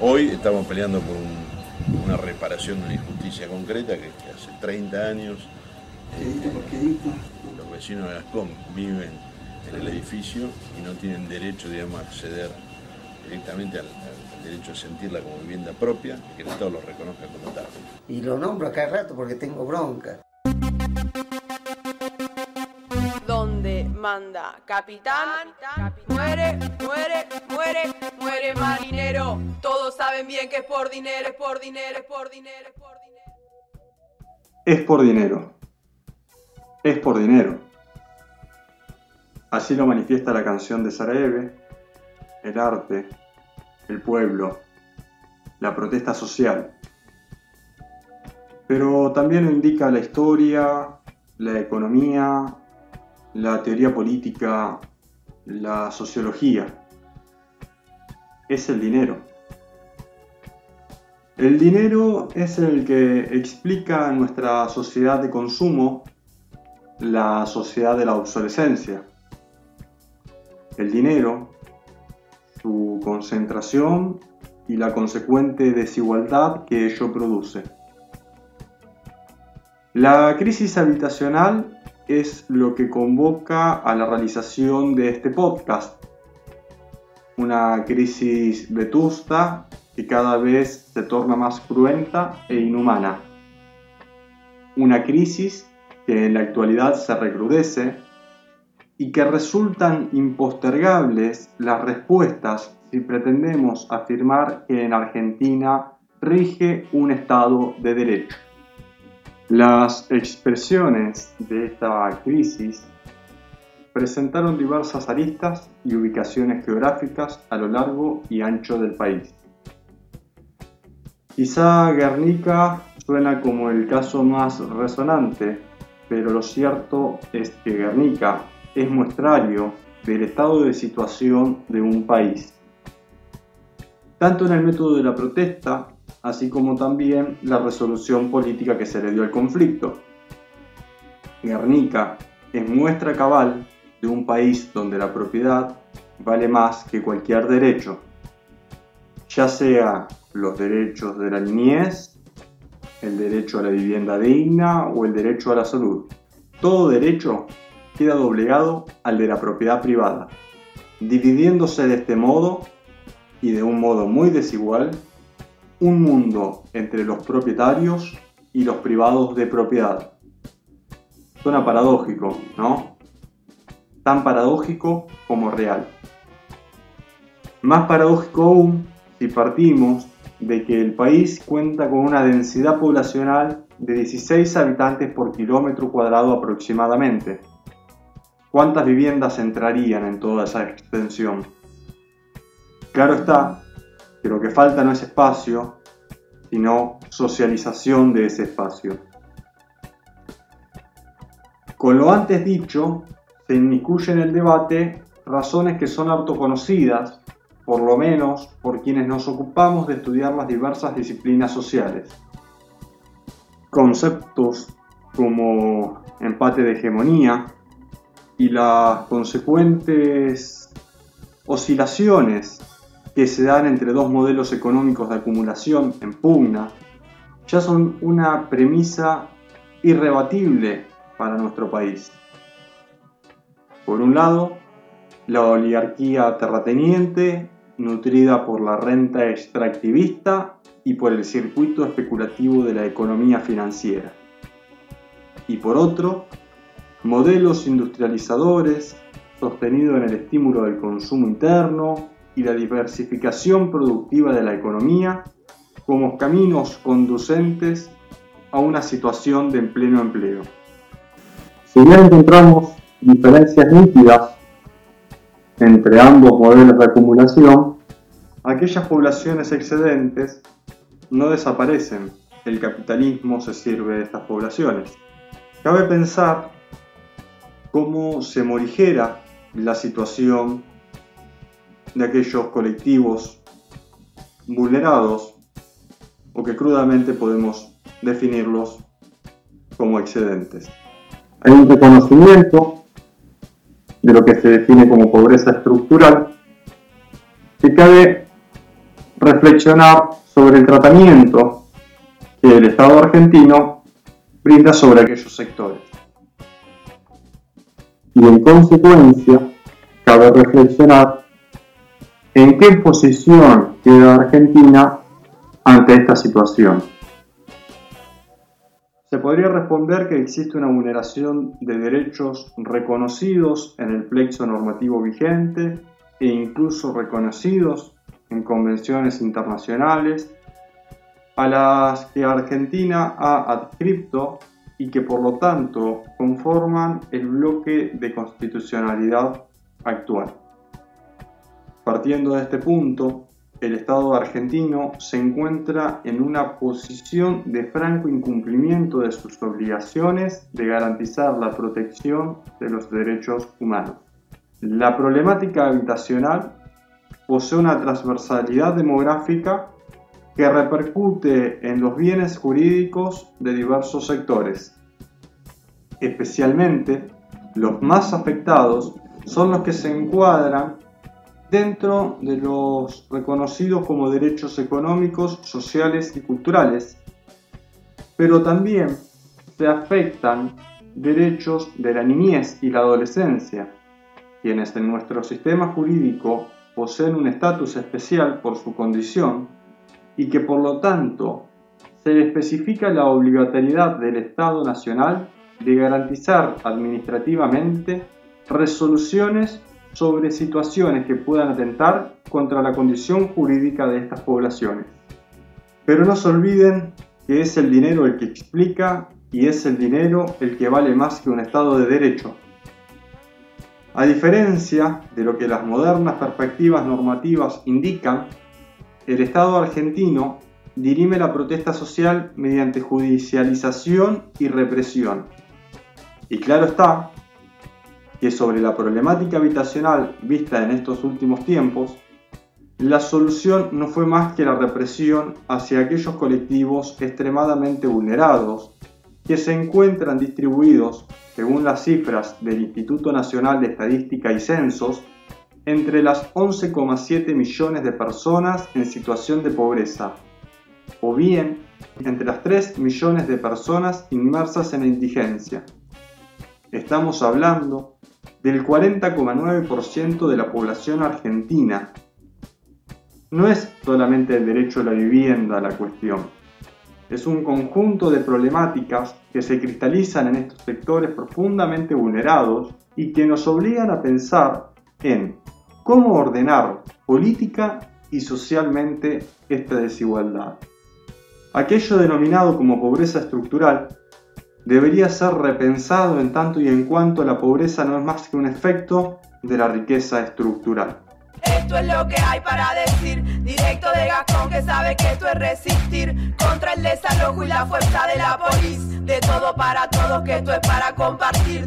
Hoy estamos peleando por una reparación de una injusticia concreta que, hace 30 años eh, los vecinos de Gascón viven en el edificio y no tienen derecho digamos, a acceder directamente al, derecho a sentirla como vivienda propia y que el Estado lo reconozca como tal. Y lo nombro acá rato porque tengo bronca. Donde manda capitán, muere, muere, muere, muere marinero. Todos saben bien que es por dinero, es por dinero, es por dinero, es por dinero. Es por dinero. Es por dinero. Así lo manifiesta la canción de Sarajevo, el arte, el pueblo, la protesta social. Pero también lo indica la historia, la economía, la teoría política, la sociología. Es el dinero. El dinero es el que explica nuestra sociedad de consumo, la sociedad de la obsolescencia. El dinero su concentración y la consecuente desigualdad que ello produce. La crisis habitacional es lo que convoca a la realización de este podcast. Una crisis vetusta que cada vez se torna más cruenta e inhumana. Una crisis que en la actualidad se recrudece y que resultan impostergables las respuestas si pretendemos afirmar que en Argentina rige un Estado de Derecho. Las expresiones de esta crisis presentaron diversas aristas y ubicaciones geográficas a lo largo y ancho del país. Quizá Guernica suena como el caso más resonante, pero lo cierto es que Guernica es muestrario del estado de situación de un país, tanto en el método de la protesta, así como también la resolución política que se le dio al conflicto. Guernica es muestra cabal de un país donde la propiedad vale más que cualquier derecho, ya sea los derechos de la niñez, el derecho a la vivienda digna o el derecho a la salud. Todo derecho queda doblegado al de la propiedad privada, dividiéndose de este modo y de un modo muy desigual un mundo entre los propietarios y los privados de propiedad. Suena paradójico, ¿no? Tan paradójico como real. Más paradójico aún si partimos de que el país cuenta con una densidad poblacional de 16 habitantes por kilómetro cuadrado aproximadamente, ¿Cuántas viviendas entrarían en toda esa extensión? Claro está que lo que falta no es espacio, sino socialización de ese espacio. Con lo antes dicho, se inmiscuye en el debate razones que son autoconocidas, por lo menos por quienes nos ocupamos de estudiar las diversas disciplinas sociales. Conceptos como empate de hegemonía, y las consecuentes oscilaciones que se dan entre dos modelos económicos de acumulación en pugna ya son una premisa irrebatible para nuestro país. Por un lado, la oligarquía terrateniente, nutrida por la renta extractivista y por el circuito especulativo de la economía financiera. Y por otro, modelos industrializadores sostenidos en el estímulo del consumo interno y la diversificación productiva de la economía como caminos conducentes a una situación de pleno empleo. Si bien encontramos diferencias nítidas entre ambos modelos de acumulación, aquellas poblaciones excedentes no desaparecen, el capitalismo se sirve de estas poblaciones. Cabe pensar cómo se morigera la situación de aquellos colectivos vulnerados o que crudamente podemos definirlos como excedentes. Hay un reconocimiento de lo que se define como pobreza estructural que cabe reflexionar sobre el tratamiento que el Estado argentino brinda sobre aquellos sectores. Y en consecuencia, cabe reflexionar en qué posición queda Argentina ante esta situación. Se podría responder que existe una vulneración de derechos reconocidos en el plexo normativo vigente e incluso reconocidos en convenciones internacionales a las que Argentina ha adscrito y que por lo tanto conforman el bloque de constitucionalidad actual. Partiendo de este punto, el Estado argentino se encuentra en una posición de franco incumplimiento de sus obligaciones de garantizar la protección de los derechos humanos. La problemática habitacional posee una transversalidad demográfica que repercute en los bienes jurídicos de diversos sectores. Especialmente, los más afectados son los que se encuadran dentro de los reconocidos como derechos económicos, sociales y culturales, pero también se afectan derechos de la niñez y la adolescencia, quienes en nuestro sistema jurídico poseen un estatus especial por su condición y que por lo tanto se especifica la obligatoriedad del Estado Nacional de garantizar administrativamente resoluciones sobre situaciones que puedan atentar contra la condición jurídica de estas poblaciones. Pero no se olviden que es el dinero el que explica y es el dinero el que vale más que un Estado de Derecho. A diferencia de lo que las modernas perspectivas normativas indican, el Estado argentino dirime la protesta social mediante judicialización y represión. Y claro está que sobre la problemática habitacional vista en estos últimos tiempos, la solución no fue más que la represión hacia aquellos colectivos extremadamente vulnerados que se encuentran distribuidos, según las cifras del Instituto Nacional de Estadística y Censos, entre las 11,7 millones de personas en situación de pobreza, o bien entre las 3 millones de personas inmersas en la indigencia. Estamos hablando del 40,9% de la población argentina. No es solamente el derecho a la vivienda la cuestión, es un conjunto de problemáticas que se cristalizan en estos sectores profundamente vulnerados y que nos obligan a pensar en cómo ordenar política y socialmente esta desigualdad. Aquello denominado como pobreza estructural debería ser repensado en tanto y en cuanto la pobreza no es más que un efecto de la riqueza estructural. Esto es lo que hay para decir, directo de Gastón que sabe que esto es resistir contra el desalojo y la fuerza de la polis, de todo para todos que esto es para compartir.